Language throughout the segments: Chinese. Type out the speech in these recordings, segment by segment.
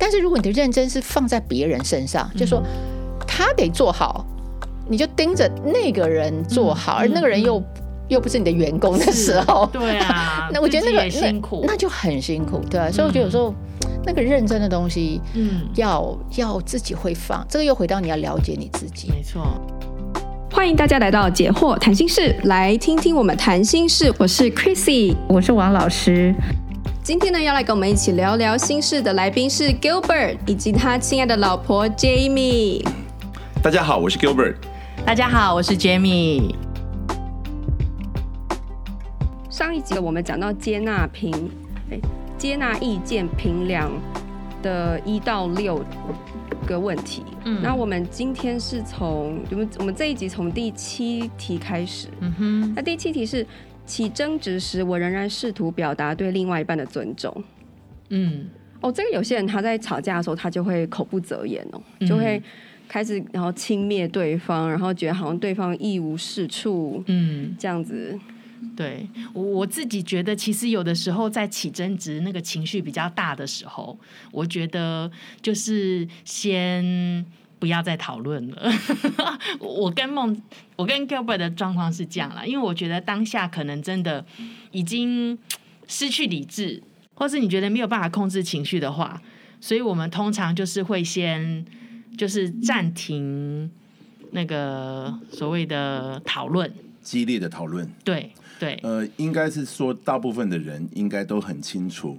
但是如果你的认真是放在别人身上，嗯、就说他得做好，你就盯着那个人做好，嗯、而那个人又、嗯、又不是你的员工的时候，对啊，那我觉得那个辛苦。那，那就很辛苦，对、啊、所以我觉得有时候、嗯、那个认真的东西，嗯，要要自己会放，这个又回到你要了解你自己，没错。欢迎大家来到解惑谈心室，来听听我们谈心事。我是 Chrissy，我是王老师。今天呢，要来跟我们一起聊聊心事的来宾是 Gilbert 以及他亲爱的老婆 Jamie。大家好，我是 Gilbert。大家好，我是 Jamie。上一集我们讲到接纳评，哎，接纳意见评量的一到六个问题。嗯，那我们今天是从我们我们这一集从第七题开始。嗯哼，那第七题是起争执时，我仍然试图表达对另外一半的尊重。嗯，哦，这个有些人他在吵架的时候，他就会口不择言哦，就会开始然后轻蔑对方，然后觉得好像对方一无是处。嗯，这样子。对我我自己觉得，其实有的时候在起争执、那个情绪比较大的时候，我觉得就是先不要再讨论了。我跟梦，我跟 Gilbert 的状况是这样啦，因为我觉得当下可能真的已经失去理智，或是你觉得没有办法控制情绪的话，所以我们通常就是会先就是暂停那个所谓的讨论，激烈的讨论，对。对，呃，应该是说，大部分的人应该都很清楚，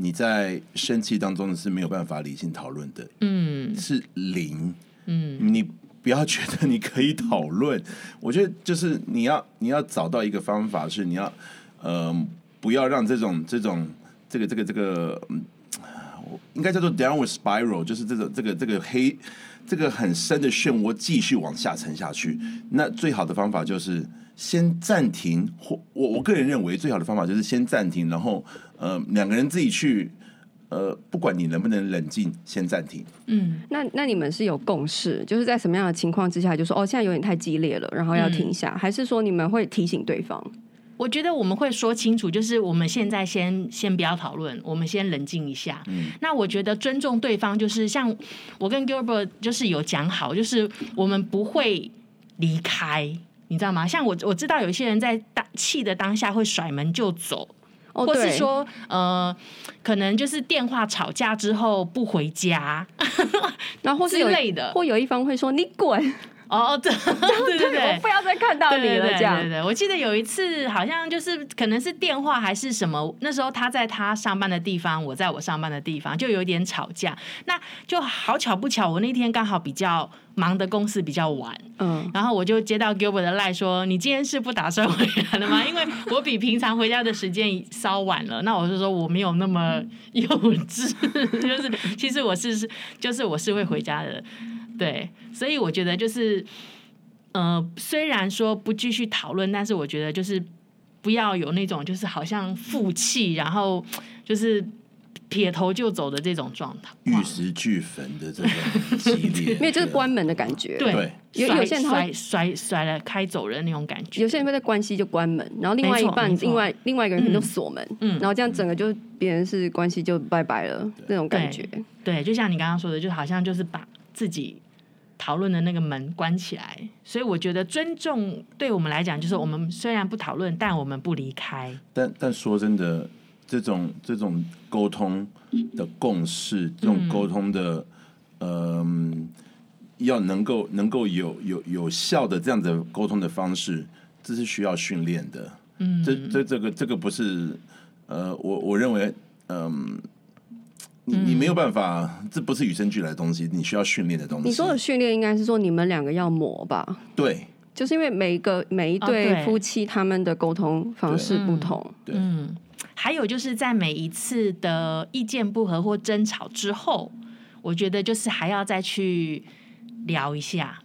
你在生气当中是没有办法理性讨论的，嗯，是零，嗯，你不要觉得你可以讨论，我觉得就是你要你要找到一个方法，是你要，呃，不要让这种这种这个这个这个，嗯，应该叫做 downward spiral，就是这种这个这个黑这个很深的漩涡继续往下沉下去，那最好的方法就是。先暂停，或我我个人认为最好的方法就是先暂停，然后呃两个人自己去呃不管你能不能冷静，先暂停。嗯，那那你们是有共识，就是在什么样的情况之下，就说哦现在有点太激烈了，然后要停下，嗯、还是说你们会提醒对方？我觉得我们会说清楚，就是我们现在先先不要讨论，我们先冷静一下。嗯，那我觉得尊重对方，就是像我跟 Gilbert 就是有讲好，就是我们不会离开。你知道吗？像我我知道有些人在当气的当下会甩门就走，哦、或是说呃，可能就是电话吵架之后不回家，然后或是有之类的，或有一方会说你滚。哦，对对对再看到你了。这样，对对，我记得有一次，好像就是可能是电话还是什么，那时候他在他上班的地方，我在我上班的地方，就有点吵架。那就好巧不巧，我那天刚好比较忙的公司比较晚，嗯，然后我就接到 Gilbert 的赖说：“你今天是不打算回来了吗？” 因为我比平常回家的时间稍晚了。那我就说我没有那么 幼稚，就是其实我是是就是我是会回家的。对，所以我觉得就是，呃，虽然说不继续讨论，但是我觉得就是不要有那种就是好像负气，然后就是撇头就走的这种状态，玉石俱焚的这种激烈，因为就是关门的感觉。对，有有些人甩甩甩了开走人那种感觉，有些人会在关系就关门，然后另外一半另外另外一个人可能就锁门，嗯，然后这样整个就别人是关系就拜拜了那种感觉。对，就像你刚刚说的，就好像就是把自己。讨论的那个门关起来，所以我觉得尊重对我们来讲，就是我们虽然不讨论，但我们不离开。但但说真的，这种这种沟通的共识，这种沟通的，嗯、呃，要能够能够有有有效的这样子沟通的方式，这是需要训练的。嗯，这这这个这个不是，呃，我我认为，嗯、呃。你你没有办法，这不是与生俱来的东西，你需要训练的东西。你说的训练应该是说你们两个要磨吧？对，就是因为每一个每一对夫妻他们的沟通方式不同。对，嗯，还有就是在每一次的意见不合或争吵之后，我觉得就是还要再去聊一下，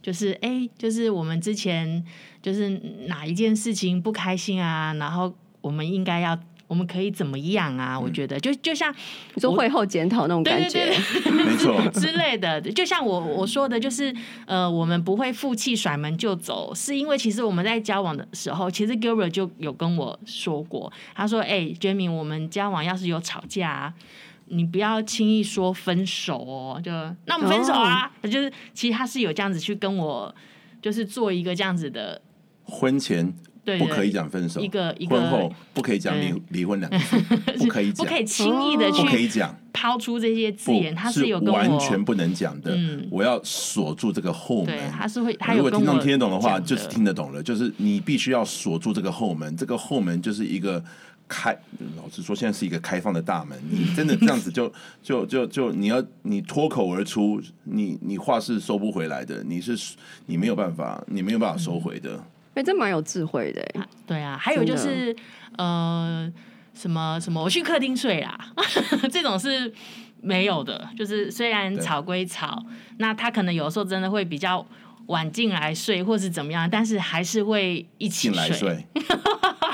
就是哎，就是我们之前就是哪一件事情不开心啊，然后我们应该要。我们可以怎么样啊？我觉得就就像你说会后检讨那种感觉，没错 之类的。就像我我说的，就是呃，我们不会负气甩门就走，是因为其实我们在交往的时候，其实 Gilbert 就有跟我说过，他说：“哎，Jamie，我们交往要是有吵架，你不要轻易说分手哦，就那我们分手啊，哦、就是其实他是有这样子去跟我，就是做一个这样子的婚前。对，不可以讲分手，一个一个婚后不可以讲离离婚两个字，不可以讲，不可以轻易的去，不可以讲。抛出这些字眼，他是有完全不能讲的。我要锁住这个后门，他是会，如果听众听得懂的话，就是听得懂了，就是你必须要锁住这个后门，这个后门就是一个开，老实说，现在是一个开放的大门，你真的这样子就 就就就你要你脱口而出，你你话是收不回来的，你是你没有办法，你没有办法收回的。哎，这蛮有智慧的，啊。对啊，还有就是呃，什么什么，我去客厅睡啦，这种是没有的。就是虽然吵归吵，那他可能有时候真的会比较晚进来睡，或是怎么样，但是还是会一起睡。睡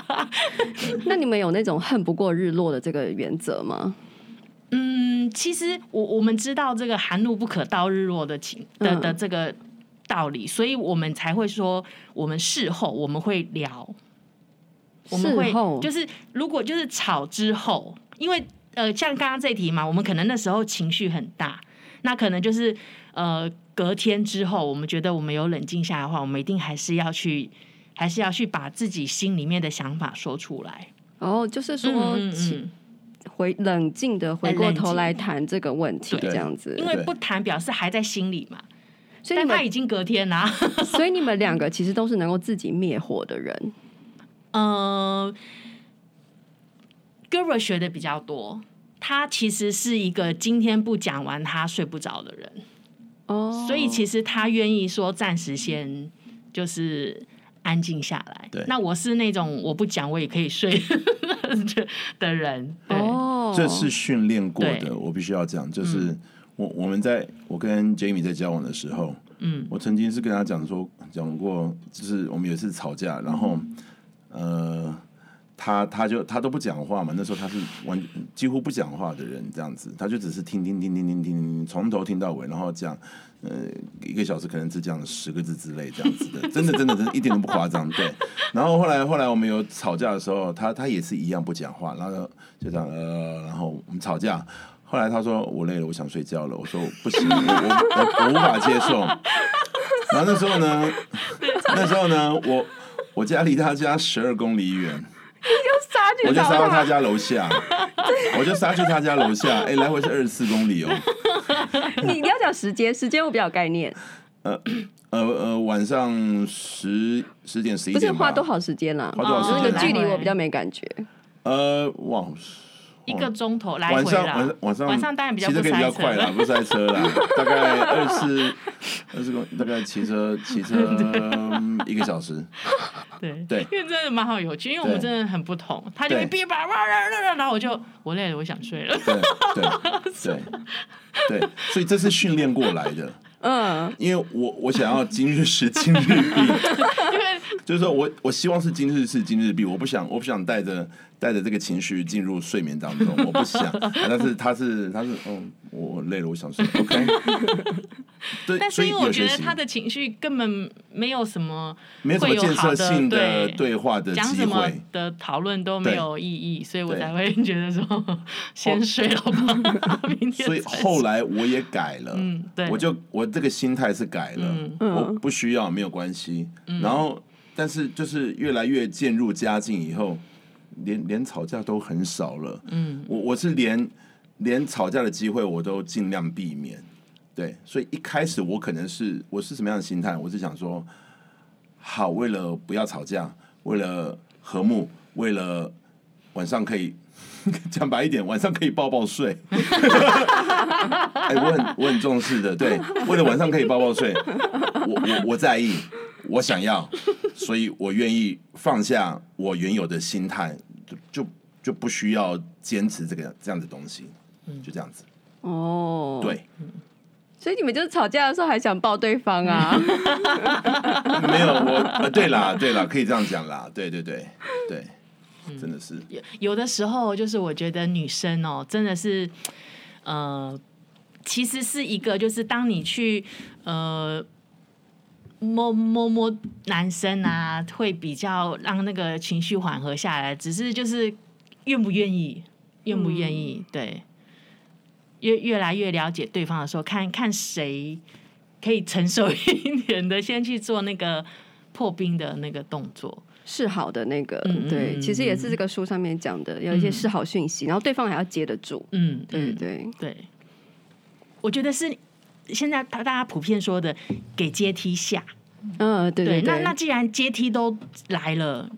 那你们有那种恨不过日落的这个原则吗？嗯，其实我我们知道这个寒露不可到日落的情的的这个。嗯道理，所以我们才会说，我们事后我们会聊，我们会就是如果就是吵之后，因为呃，像刚刚这题嘛，我们可能那时候情绪很大，那可能就是呃，隔天之后，我们觉得我们有冷静下来的话，我们一定还是要去，还是要去把自己心里面的想法说出来。哦，就是说，嗯嗯，回冷静的回过头来谈这个问题，这样子，因为不谈表示还在心里嘛。所以你们他已经隔天啦，所以你们两个其实都是能够自己灭火的人。呃，Gilbert 学的比较多，他其实是一个今天不讲完他睡不着的人。哦，所以其实他愿意说暂时先就是安静下来。对，那我是那种我不讲我也可以睡的人。哦，这是训练过的，我必须要讲，就是。嗯我我们在我跟 Jamie 在交往的时候，嗯，我曾经是跟他讲说，讲过，就是我们有一次吵架，然后，呃，他他就他都不讲话嘛，那时候他是完几乎不讲话的人，这样子，他就只是听听听听听听听，从头听到尾，然后讲，呃，一个小时可能只讲十个字之类这样子的，真的真的真的，一点都不夸张，对。然后后来后来我们有吵架的时候，他他也是一样不讲话，然后就这样呃，然后我们吵架。后来他说我累了，我想睡觉了。我说不行，我我我无法接受。然后那时候呢，那时候呢，我我家离他家十二公里远，我就杀到他家楼下，我就杀去他家楼下。哎，来回是二十四公里哦。你你要讲时间，时间我比较有概念。呃呃呃，晚上十十点十一点，不是花多少时间了？花多少时间？那个距离我比较没感觉。呃，哇。一个钟头来回啦，晚上晚上晚上当然比较比较快啦，不塞车啦，大概二十二十公，大概骑车 骑车一个小时。对。对，因为真的蛮好有趣，因为我们真的很不同，他就会哔吧哇然后我就我累了，我想睡了。对对对对，所以这是训练过来的。嗯，因为我我想要今日事今日毕，因为就是说我我希望是今日事今日毕，我不想我不想带着。带着这个情绪进入睡眠当中，我不想。但是他是他是嗯，我累了，我想睡。OK。对，但是因为我觉得他的情绪根本没有什么，没有什么建设性的对话的机会，讲什么的讨论都没有意义，所以我才会觉得说先睡了吧，明天。所以后来我也改了，嗯，对，我就我这个心态是改了，我不需要没有关系。然后，但是就是越来越渐入佳境以后。连连吵架都很少了，嗯，我我是连连吵架的机会我都尽量避免，对，所以一开始我可能是我是什么样的心态？我是想说，好，为了不要吵架，为了和睦，为了晚上可以 讲白一点，晚上可以抱抱睡。哎、欸，我很我很重视的，对，为了晚上可以抱抱睡，我我我在意。我想要，所以我愿意放下我原有的心态，就就就不需要坚持这个这样的东西，就这样子。哦，对，所以你们就是吵架的时候还想抱对方啊？没有，我对啦，对啦，可以这样讲啦，对对对对，真的是有有的时候，就是我觉得女生哦，真的是，呃，其实是一个，就是当你去呃。摸摸摸，男生啊，会比较让那个情绪缓和下来。只是就是愿不愿意，愿不愿意，嗯、对，越越来越了解对方的时候，看看谁可以成熟一点的，先去做那个破冰的那个动作。示好的那个，嗯对，其实也是这个书上面讲的，有一些示好讯息，然后对方还要接得住。嗯，对对对，我觉得是现在大大家普遍说的给阶梯下。嗯，对对，那那既然阶梯都来了。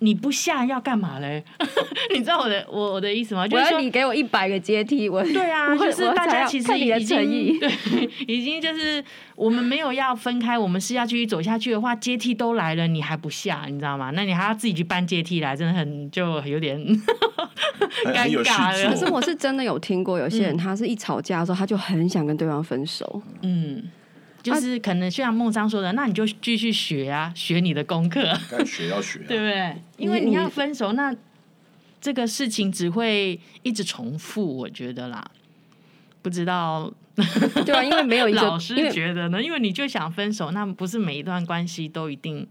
你不下要干嘛嘞？你知道我的我我的意思吗？就是说你给我一百个阶梯，我对啊，就是大家其实已经 对，已经就是我们没有要分开，我们是要继续走下去的话，阶梯都来了，你还不下，你知道吗？那你还要自己去搬阶梯来，真的很就有点尴尬了。可是我是真的有听过有些人，他是一吵架的时候，他就很想跟对方分手。嗯。就是可能像孟章说的，那你就继续学啊，学你的功课。该学要学，对不对？因为你要分手，那这个事情只会一直重复，我觉得啦。不知道，对啊，因为没有一个 老师觉得呢，因为你就想分手，那不是每一段关系都一定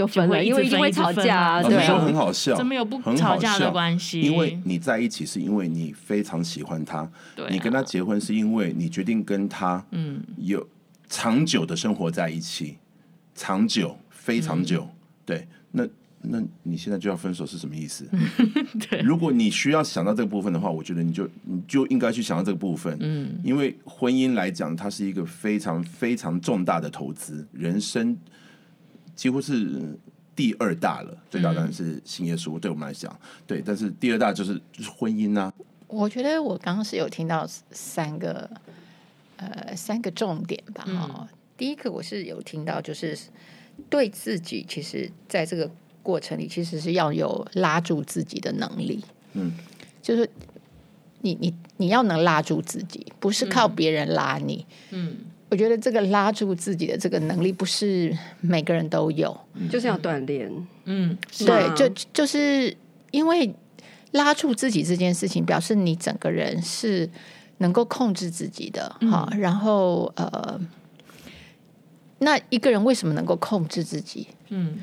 就分了，因为一定会吵架。对，很好笑，怎么有不吵架的关系？因为你在一起是因为你非常喜欢他，你跟他结婚是因为你决定跟他嗯有。长久的生活在一起，长久非常久，嗯、对，那那你现在就要分手是什么意思？对，如果你需要想到这个部分的话，我觉得你就你就应该去想到这个部分，嗯，因为婚姻来讲，它是一个非常非常重大的投资，人生几乎是第二大了，最大当然是新耶稣，对我们来讲，对，但是第二大就是就是婚姻啊。我觉得我刚刚是有听到三个。呃，三个重点吧。哈、嗯，第一个我是有听到，就是对自己，其实在这个过程里，其实是要有拉住自己的能力。嗯，就是你你你要能拉住自己，不是靠别人拉你。嗯，我觉得这个拉住自己的这个能力，不是每个人都有，就是要锻炼。嗯，对，就就是因为拉住自己这件事情，表示你整个人是。能够控制自己的哈，嗯、然后呃，那一个人为什么能够控制自己？嗯，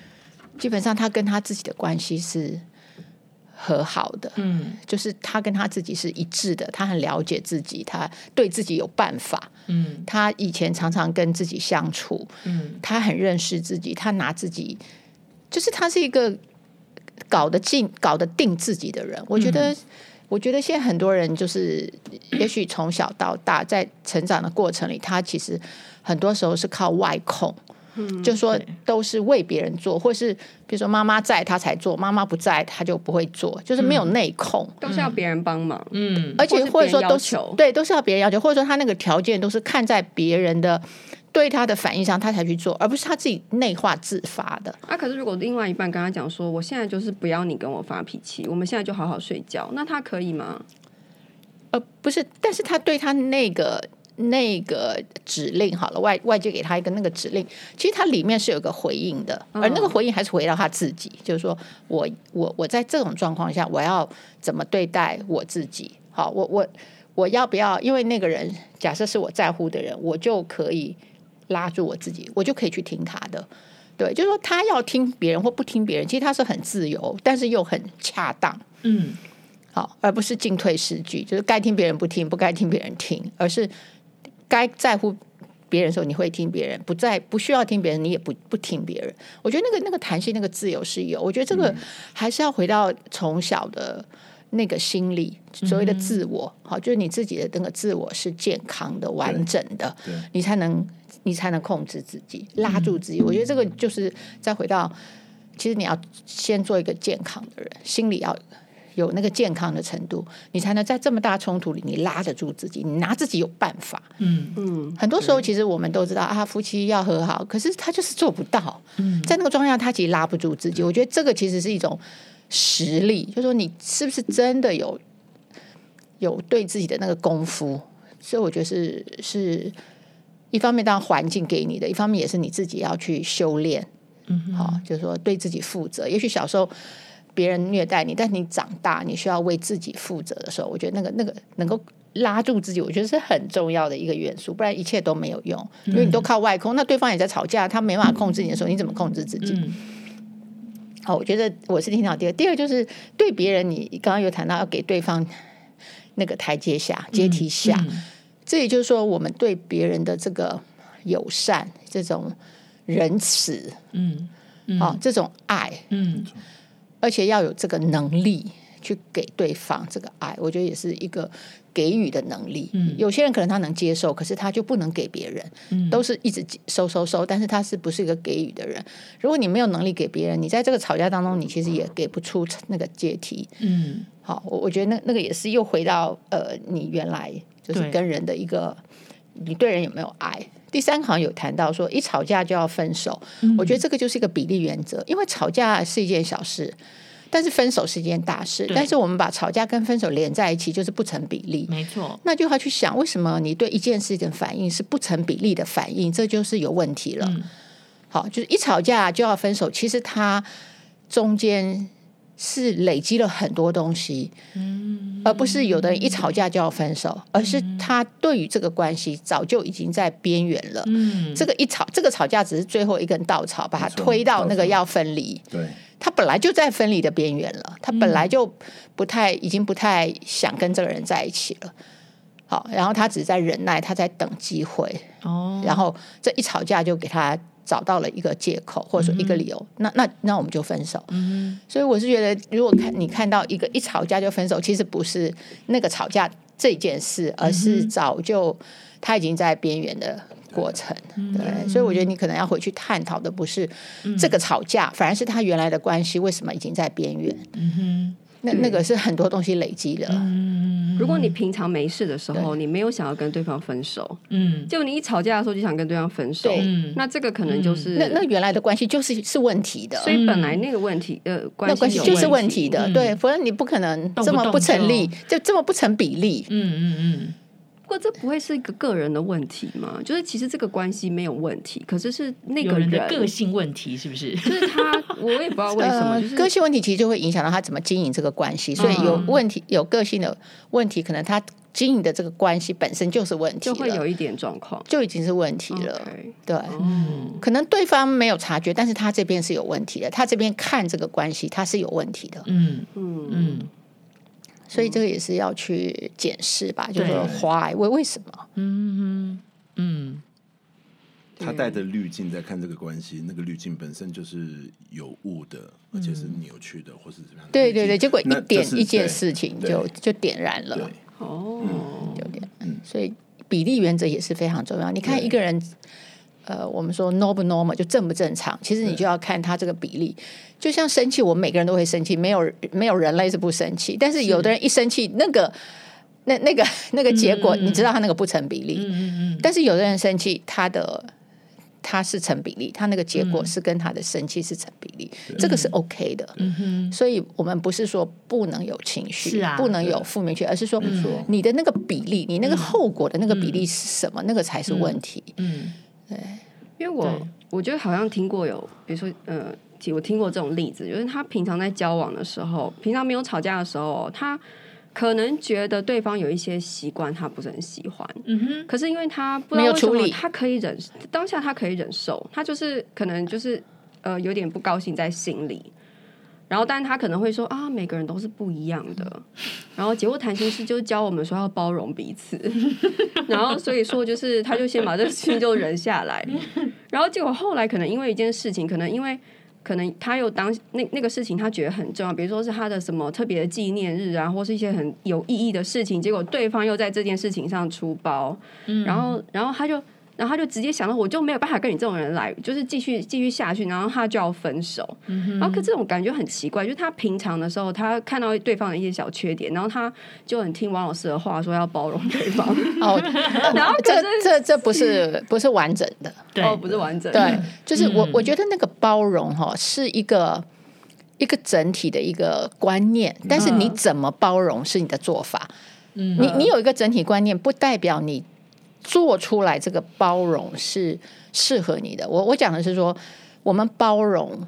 基本上他跟他自己的关系是和好的，嗯，就是他跟他自己是一致的，他很了解自己，他对自己有办法，嗯，他以前常常跟自己相处，嗯，他很认识自己，他拿自己，就是他是一个搞得进、搞得定自己的人，我觉得。嗯。我觉得现在很多人就是，也许从小到大在成长的过程里，他其实很多时候是靠外控，嗯，就说都是为别人做，或是比如说妈妈在他才做，妈妈不在他就不会做，就是没有内控，都是要别人帮忙，嗯，而且或者说都是对，都是要别人要求，或者说他那个条件都是看在别人的。对他的反应上，他才去做，而不是他自己内化自发的。啊，可是如果另外一半跟他讲说，我现在就是不要你跟我发脾气，我们现在就好好睡觉，那他可以吗？呃，不是，但是他对他那个那个指令好了，外外界给他一个那个指令，其实它里面是有个回应的，而那个回应还是回到他自己，嗯、就是说我我我在这种状况下，我要怎么对待我自己？好，我我我要不要？因为那个人假设是我在乎的人，我就可以。拉住我自己，我就可以去听他的。对，就是说他要听别人或不听别人，其实他是很自由，但是又很恰当。嗯，好，而不是进退失据，就是该听别人不听，不该听别人听，而是该在乎别人的时候你会听别人，不在不需要听别人你也不不听别人。我觉得那个那个弹性、那个自由是有。我觉得这个还是要回到从小的那个心理，所谓的自我，好，就是你自己的那个自我是健康的、完整的，你才能。你才能控制自己，拉住自己。我觉得这个就是再回到，其实你要先做一个健康的人，心理要有那个健康的程度，你才能在这么大冲突里，你拉得住自己，你拿自己有办法。嗯嗯，很多时候其实我们都知道啊，夫妻要和好，可是他就是做不到。嗯，在那个状态下，他其实拉不住自己。我觉得这个其实是一种实力，就是说你是不是真的有有对自己的那个功夫？所以我觉得是是。一方面当然环境给你的，一方面也是你自己要去修炼。嗯哼，好，就是说对自己负责。也许小时候别人虐待你，但你长大你需要为自己负责的时候，我觉得那个那个能够拉住自己，我觉得是很重要的一个元素。不然一切都没有用，因为你都靠外控。那对方也在吵架，他没办法控制你的时候，你怎么控制自己？嗯、好，我觉得我是听到第二，第二就是对别人，你刚刚有谈到要给对方那个台阶下、阶梯下。嗯嗯、这也就是说，我们对别人的这个友善、这种仁慈，嗯，嗯啊，这种爱，嗯，而且要有这个能力去给对方这个爱，我觉得也是一个。给予的能力，嗯，有些人可能他能接受，可是他就不能给别人，嗯，都是一直收收收，但是他是不是一个给予的人？如果你没有能力给别人，你在这个吵架当中，你其实也给不出那个阶梯，嗯，好，我我觉得那那个也是又回到呃，你原来就是跟人的一个，对你对人有没有爱？第三行有谈到说，一吵架就要分手，嗯，我觉得这个就是一个比例原则，因为吵架是一件小事。但是分手是一件大事，但是我们把吵架跟分手连在一起，就是不成比例。没错，那就要去想，为什么你对一件事情的反应是不成比例的反应？这就是有问题了。嗯、好，就是一吵架就要分手，其实它中间是累积了很多东西，嗯、而不是有的人一吵架就要分手，嗯、而是他对于这个关系早就已经在边缘了。嗯、这个一吵，这个吵架只是最后一根稻草，把他推到那个要分离。对。他本来就在分离的边缘了，他本来就不太，已经不太想跟这个人在一起了。好，然后他只是在忍耐，他在等机会。哦，然后这一吵架就给他找到了一个借口，或者说一个理由。嗯、那那那我们就分手。嗯，所以我是觉得，如果看你看到一个一吵架就分手，其实不是那个吵架这件事，而是早就他已经在边缘的。过程，对，嗯、所以我觉得你可能要回去探讨的不是这个吵架，嗯、反而是他原来的关系为什么已经在边缘。嗯哼，那那个是很多东西累积的。嗯，如果你平常没事的时候，你没有想要跟对方分手，嗯，就你一吵架的时候就想跟对方分手，对。那这个可能就是、嗯、那那原来的关系就是是问题的。所以本来那个问题呃关系就是问题的，嗯、对，否则你不可能这么不成立，就这么不成比例。嗯嗯嗯。嗯不过这不会是一个个人的问题吗？就是其实这个关系没有问题，可是是那个人，人的个性问题，是不是？就是他，我也不知道为什么，呃就是、个性问题其实就会影响到他怎么经营这个关系。所以有问题、有个性的问题，可能他经营的这个关系本身就是问题，就会有一点状况，就已经是问题了。Okay. 对，嗯，可能对方没有察觉，但是他这边是有问题的。他这边看这个关系，他是有问题的。嗯嗯嗯。嗯所以这个也是要去检视吧，就是说 why 为为什么？嗯嗯嗯，他带着滤镜在看这个关系，那个滤镜本身就是有误的，而且是扭曲的，或是怎么样？对对对，结果一点一件事情就就点燃了。哦，有点，所以比例原则也是非常重要。你看一个人。呃，我们说 normal 不 normal 就正不正常，其实你就要看他这个比例。就像生气，我们每个人都会生气，没有没有人类是不生气。但是有的人一生气，那个那那个 那个结果，嗯、你知道他那个不成比例。嗯嗯嗯。但是有的人生气，他的他是成比例，他那个结果是跟他的生气是成比例，嗯、这个是 OK 的。嗯哼。所以我们不是说不能有情绪，是啊，不能有负面情绪，而是说你的那个比例，你那个后果的那个比例是什么，嗯、那个才是问题。嗯。嗯对，因为我我觉得好像听过有，比如说，呃，我听过这种例子，就是他平常在交往的时候，平常没有吵架的时候，他可能觉得对方有一些习惯他不是很喜欢，嗯哼，可是因为他不知道为什么他可以忍，当下他可以忍受，他就是可能就是呃有点不高兴在心里。然后，但他可能会说啊，每个人都是不一样的。然后，结果谈心师就教我们说要包容彼此。然后，所以说就是，他就先把这个心就忍下来。然后，结果后来可能因为一件事情，可能因为可能他又当那那个事情他觉得很重要，比如说是他的什么特别的纪念日啊，或是一些很有意义的事情，结果对方又在这件事情上出包。然后，然后他就。然后他就直接想到，我就没有办法跟你这种人来，就是继续继续下去，然后他就要分手。嗯、然后可这种感觉很奇怪，就是他平常的时候，他看到对方的一些小缺点，然后他就很听王老师的话，说要包容对方。哦，然后这这这不是不是完整的，对哦，不是完整的。对，就是我我觉得那个包容哈是一个一个整体的一个观念，但是你怎么包容是你的做法。嗯，你你有一个整体观念，不代表你。做出来这个包容是适合你的。我我讲的是说，我们包容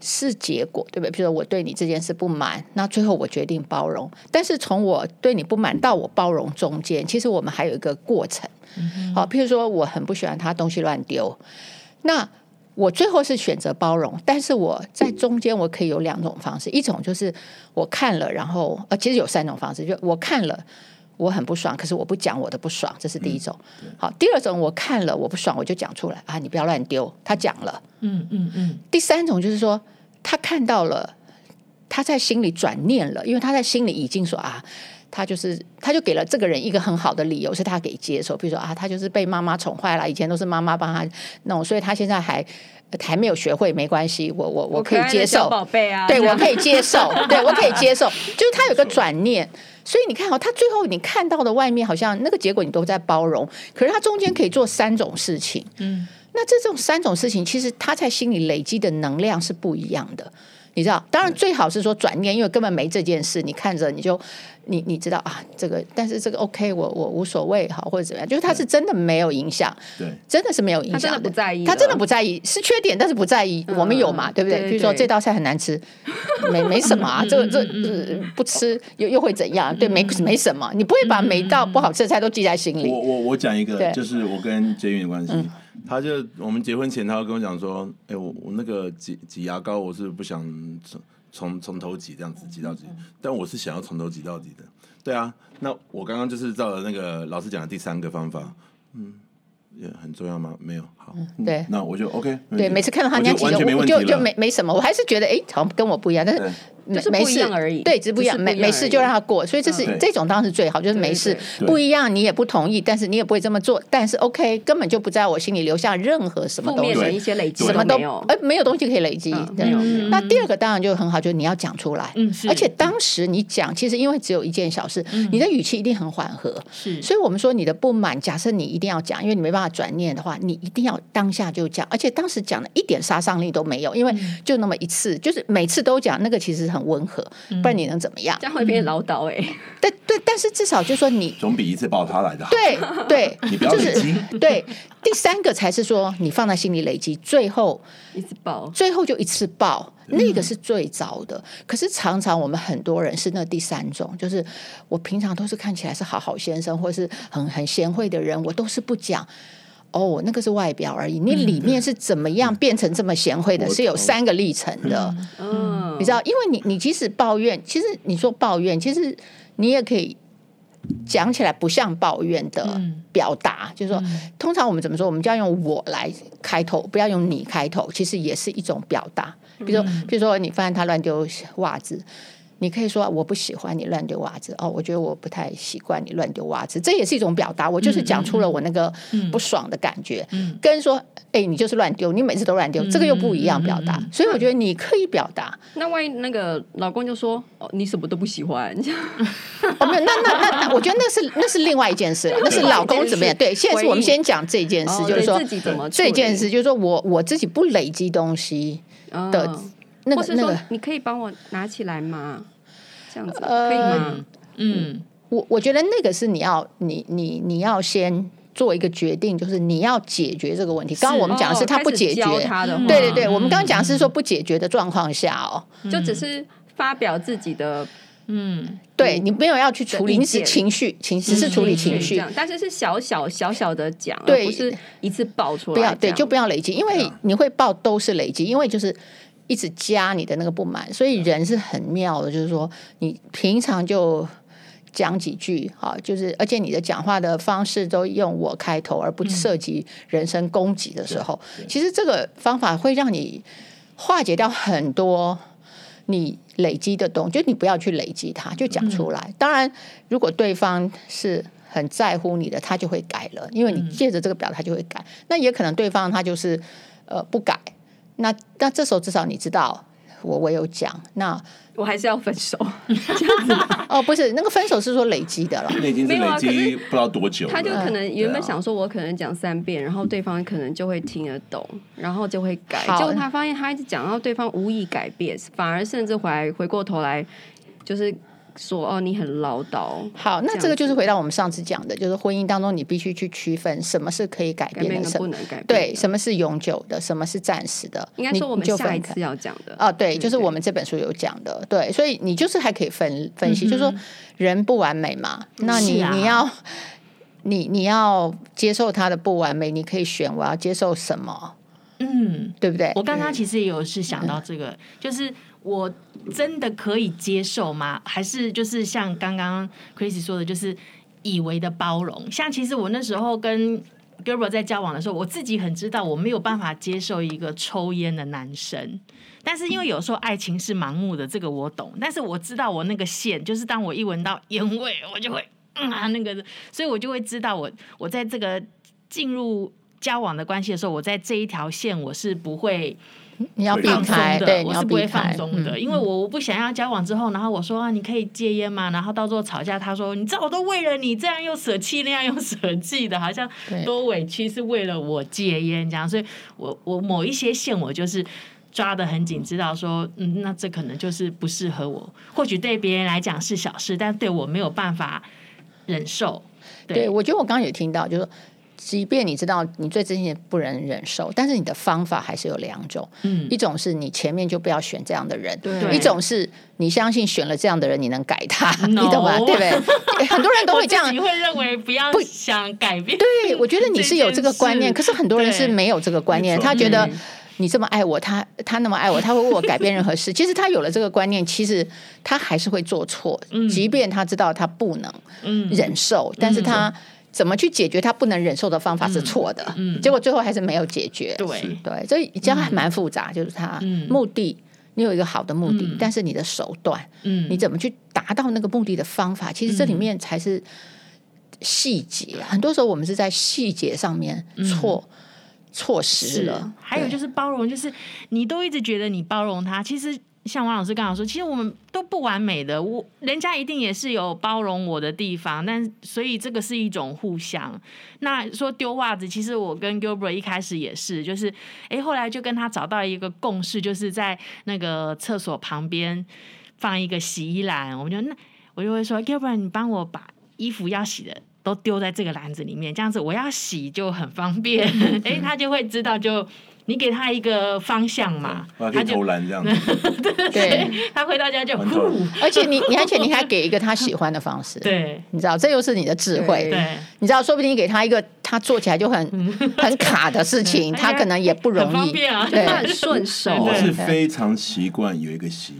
是结果，对不对？比如说我对你这件事不满，那最后我决定包容。但是从我对你不满到我包容中间，其实我们还有一个过程。嗯、好，譬如说我很不喜欢他东西乱丢，那我最后是选择包容。但是我在中间我可以有两种方式，一种就是我看了，然后呃，其实有三种方式，就我看了。我很不爽，可是我不讲我的不爽，这是第一种。好，第二种我看了我不爽，我就讲出来啊，你不要乱丢。他讲了，嗯嗯嗯。第三种就是说，他看到了，他在心里转念了，因为他在心里已经说啊，他就是他就给了这个人一个很好的理由，是他可以接受。比如说啊，他就是被妈妈宠坏了，以前都是妈妈帮他弄，所以他现在还。还没有学会没关系，我 我我可以接受，宝贝啊，对我可以接受，对我可以接受，就是他有个转念，所以你看哦，他最后你看到的外面好像那个结果你都在包容，可是他中间可以做三种事情，嗯，那这种三种事情其实他在心里累积的能量是不一样的。你知道，当然最好是说转念，因为根本没这件事，你看着你就你你知道啊，这个但是这个 OK，我我无所谓哈，或者怎么样，就是他是真的没有影响，对，真的是没有影响，他真的不在意，他真的不在意，是缺点，但是不在意。我们有嘛，对不对？比如说这道菜很难吃，没没什么啊，这个这不吃又又会怎样？对，没没什么，你不会把每一道不好吃的菜都记在心里。我我我讲一个，就是我跟捷运的关系。他就我们结婚前，他会跟我讲说：“哎、欸，我我那个挤挤牙膏，我是不想从从从头挤这样子挤到底，但我是想要从头挤到底的。”对啊，那我刚刚就是照了那个老师讲的第三个方法，嗯。也很重要吗？没有，好，对，那我就 OK。对，每次看到他那样完全没问题就就没没什么，我还是觉得哎，好像跟我不一样，但是没没事而已。对，只是不一样，没没事就让他过。所以这是这种当然是最好，就是没事不一样，你也不同意，但是你也不会这么做，但是 OK，根本就不在我心里留下任何什么东西，一些累积，什么都没有，哎，没有东西可以累积。那第二个当然就很好，就是你要讲出来，而且当时你讲，其实因为只有一件小事，你的语气一定很缓和，是，所以我们说你的不满，假设你一定要讲，因为你没办法转念的话，你一定要当下就讲，而且当时讲的一点杀伤力都没有，因为就那么一次，就是每次都讲那个其实很温和，不然你能怎么样？这样会变唠叨哎。但对，但是至少就说你总比一次爆他来的好。对对，你不要累积。对，第三个才是说你放在心里累积，最后一次爆，最后就一次爆，那个是最糟的。可是常常我们很多人是那第三种，就是我平常都是看起来是好好先生，或是很很贤惠的人，我都是不讲。哦，那个是外表而已，你里面是怎么样变成这么贤惠的？是有三个历程的。嗯，你知道，因为你你即使抱怨，其实你说抱怨，其实你也可以讲起来不像抱怨的表达，就是说，通常我们怎么说？我们就要用我来开头，不要用你开头，其实也是一种表达。比如说，比如说你发现他乱丢袜子。你可以说我不喜欢你乱丢袜子哦，我觉得我不太习惯你乱丢袜子，这也是一种表达。我就是讲出了我那个不爽的感觉，嗯嗯、跟说哎，你就是乱丢，你每次都乱丢，嗯、这个又不一样表达。嗯、所以我觉得你可以表达。那万一那个老公就说哦，你什么都不喜欢，哦没有，那那那那，我觉得那是那是另外一件事了，那是老公怎么样？对，现在是我们先讲这件事，就是说自己怎么这件事，就是说我我自己不累积东西的。哦那个那个，你可以帮我拿起来吗？这样子可以吗？嗯，我我觉得那个是你要你你你要先做一个决定，就是你要解决这个问题。刚刚我们讲的是他不解决。他的，对对对，我们刚刚讲的是说不解决的状况下哦，就只是发表自己的，嗯，对你没有要去处理，你是情绪，情只是处理情绪，但是是小小小小的讲，对，不是一次爆出来，不要对，就不要累积，因为你会爆都是累积，因为就是。一直加你的那个不满，所以人是很妙的，就是说你平常就讲几句，哈，就是而且你的讲话的方式都用我开头，而不涉及人身攻击的时候，其实这个方法会让你化解掉很多你累积的东西，就你不要去累积它，就讲出来。当然，如果对方是很在乎你的，他就会改了，因为你借着这个表达他就会改。那也可能对方他就是呃不改。那那这时候至少你知道我我有讲，那 我还是要分手 这样子哦，不是那个分手是说累积的了，那已经是累积不知道多久，他就可能原本想说我可能讲三遍，然后对方可能就会听得懂，然后就会改，结果他发现他一直讲，然后对方无意改变，反而甚至回来回过头来就是。说哦，你很唠叨。好，那这个就是回到我们上次讲的，就是婚姻当中你必须去区分什么是可以改变的，什么不能改变。对，什么是永久的，什么是暂时的。应该说我们下一次要讲的哦，对，就是我们这本书有讲的，对，所以你就是还可以分分析，就是说人不完美嘛，那你你要你你要接受他的不完美，你可以选我要接受什么，嗯，对不对？我刚刚其实也有是想到这个，就是。我真的可以接受吗？还是就是像刚刚 Chris 说的，就是以为的包容。像其实我那时候跟 Gilbert 在交往的时候，我自己很知道我没有办法接受一个抽烟的男生。但是因为有时候爱情是盲目的，这个我懂。但是我知道我那个线，就是当我一闻到烟味，我就会嗯啊那个，所以我就会知道我我在这个进入交往的关系的时候，我在这一条线我是不会。你要放开，对，我是不会放松的，因为我我不想要交往之后，然后我说啊，你可以戒烟吗？然后到时候吵架，他说你知道我都为了你这样又舍弃那样又舍弃的，好像多委屈是为了我戒烟这样，所以我我某一些线我就是抓得很紧，知道说嗯，那这可能就是不适合我，或许对别人来讲是小事，但对我没有办法忍受。对，对我觉得我刚刚有听到，就是。即便你知道你最真心不能忍受，但是你的方法还是有两种。嗯，一种是你前面就不要选这样的人，对；一种是你相信选了这样的人，你能改他，no. 你懂吗？对不对？很多人都会这样，你会认为不要不想改变。对，我觉得你是有这个观念，可是很多人是没有这个观念。他觉得你这么爱我，他他那么爱我，他会为我改变任何事。其实他有了这个观念，其实他还是会做错。嗯，即便他知道他不能忍受，嗯，但是他。怎么去解决他不能忍受的方法是错的，结果最后还是没有解决。对。对，所以这样还蛮复杂，嗯，就是他目的，你有一个好的目的，嗯，但是你的手段，嗯，你怎么去达到那个目的的方法，其实这里面才是细节。嗯，很多时候我们是在细节上面错，嗯，错失了。还有就是包容，就是你都一直觉得你包容他，其实。像王老师刚刚说，其实我们都不完美的，我人家一定也是有包容我的地方，但所以这个是一种互相。那说丢袜子，其实我跟 Gilbert 一开始也是，就是哎，后来就跟他找到一个共识，就是在那个厕所旁边放一个洗衣篮，我们就那我就会说 Gilbert，你帮我把衣服要洗的都丢在这个篮子里面，这样子我要洗就很方便，哎，他就会知道就。你给他一个方向嘛，他就投篮这样子。对，他回到家就，而且你，你 而且你还给一个他喜欢的方式。对，你知道，这又是你的智慧。对，你知道，说不定你给他一个他做起来就很很卡的事情，他可能也不容易。对，很顺手。我是非常习惯有一个洗衣篮，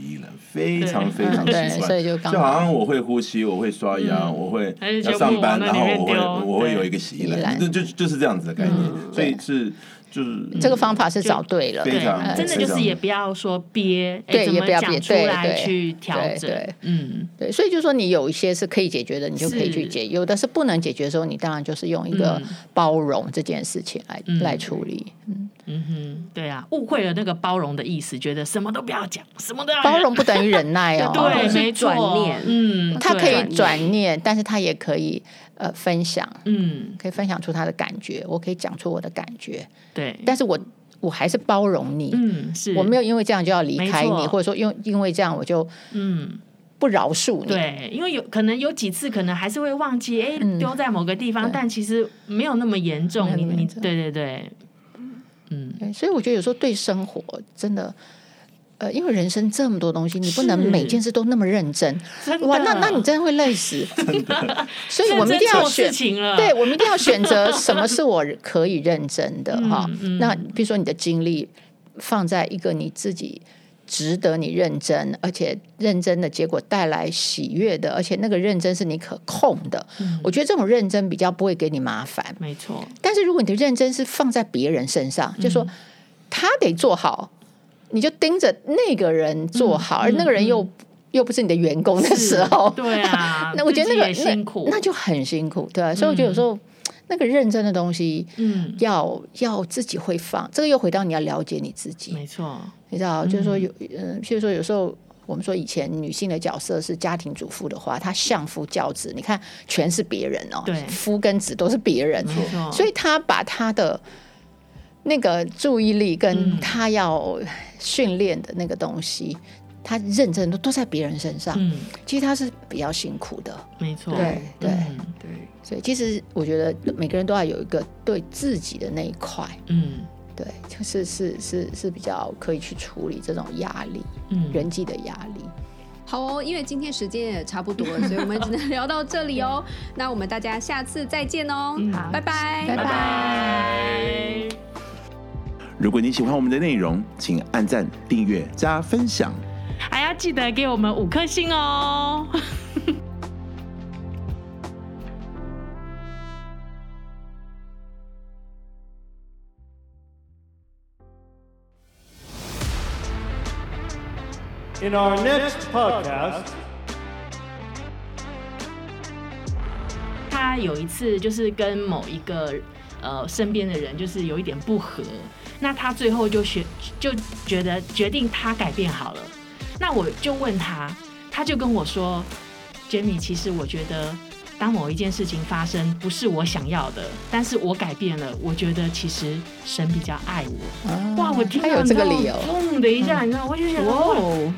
非常非常习惯。所以就就好像我会呼吸，我会刷牙，我会要上班，然后我会我会有一个洗衣篮，就就就是这样子的概念。所以是。就是这个方法是找对了，对，真的就是也不要说憋，对，也不要憋出来去调整，嗯，对，所以就说你有一些是可以解决的，你就可以去解；有的是不能解决的时候，你当然就是用一个包容这件事情来来处理。嗯嗯哼，对啊，误会了那个包容的意思，觉得什么都不要讲，什么都要包容，不等于忍耐哦，对，没转念，嗯，他可以转念，但是他也可以。呃，分享，嗯，可以分享出他的感觉，我可以讲出我的感觉，对，但是我我还是包容你，嗯，是。我没有因为这样就要离开你，或者说因因为这样我就嗯。不饶恕你，对，因为有可能有几次可能还是会忘记，哎，丢在某个地方，但其实没有那么严重，你你对对对，嗯，所以我觉得有时候对生活真的。呃，因为人生这么多东西，你不能每件事都那么认真。哇，那那你真的会累死。所以我们一定要选，对，我们一定要选择什么是我可以认真的哈。那比如说你的精力放在一个你自己值得你认真，而且认真的结果带来喜悦的，而且那个认真是你可控的。嗯、我觉得这种认真比较不会给你麻烦。没错。但是如果你的认真是放在别人身上，嗯、就说他得做好。你就盯着那个人做好，嗯、而那个人又、嗯、又不是你的员工的时候，对啊，那我觉得那个辛苦那，那就很辛苦，对、啊、所以我觉得有时候、嗯、那个认真的东西，嗯，要要自己会放，这个又回到你要了解你自己，没错，你知道，就是说有，嗯，譬如说有时候我们说以前女性的角色是家庭主妇的话，她相夫教子，你看全是别人哦，对，夫跟子都是别人，所以她把她的。那个注意力跟她要训练的那个东西，嗯、他认真的都在别人身上。嗯，其实他是比较辛苦的。没错，对对、嗯、对。所以其实我觉得每个人都要有一个对自己的那一块。嗯，对，就是是是是比较可以去处理这种压力，嗯，人际的压力。好哦，因为今天时间也差不多了，所以我们只能 聊到这里哦。那我们大家下次再见哦。嗯、好，拜拜，拜拜。拜拜。如果你喜欢我们的内容，请按赞、订阅、加分享，还要记得给我们五颗星哦。In our next podcast. 他有一次就是跟某一个呃身边的人就是有一点不合，那他最后就学就觉得决定他改变好了。那我就问他，他就跟我说：“Jamie，其实我觉得。”当某一件事情发生不是我想要的，但是我改变了，我觉得其实神比较爱我。啊、哇，我听到有这个理由，砰的一下，嗯、你知道，我就想，哦，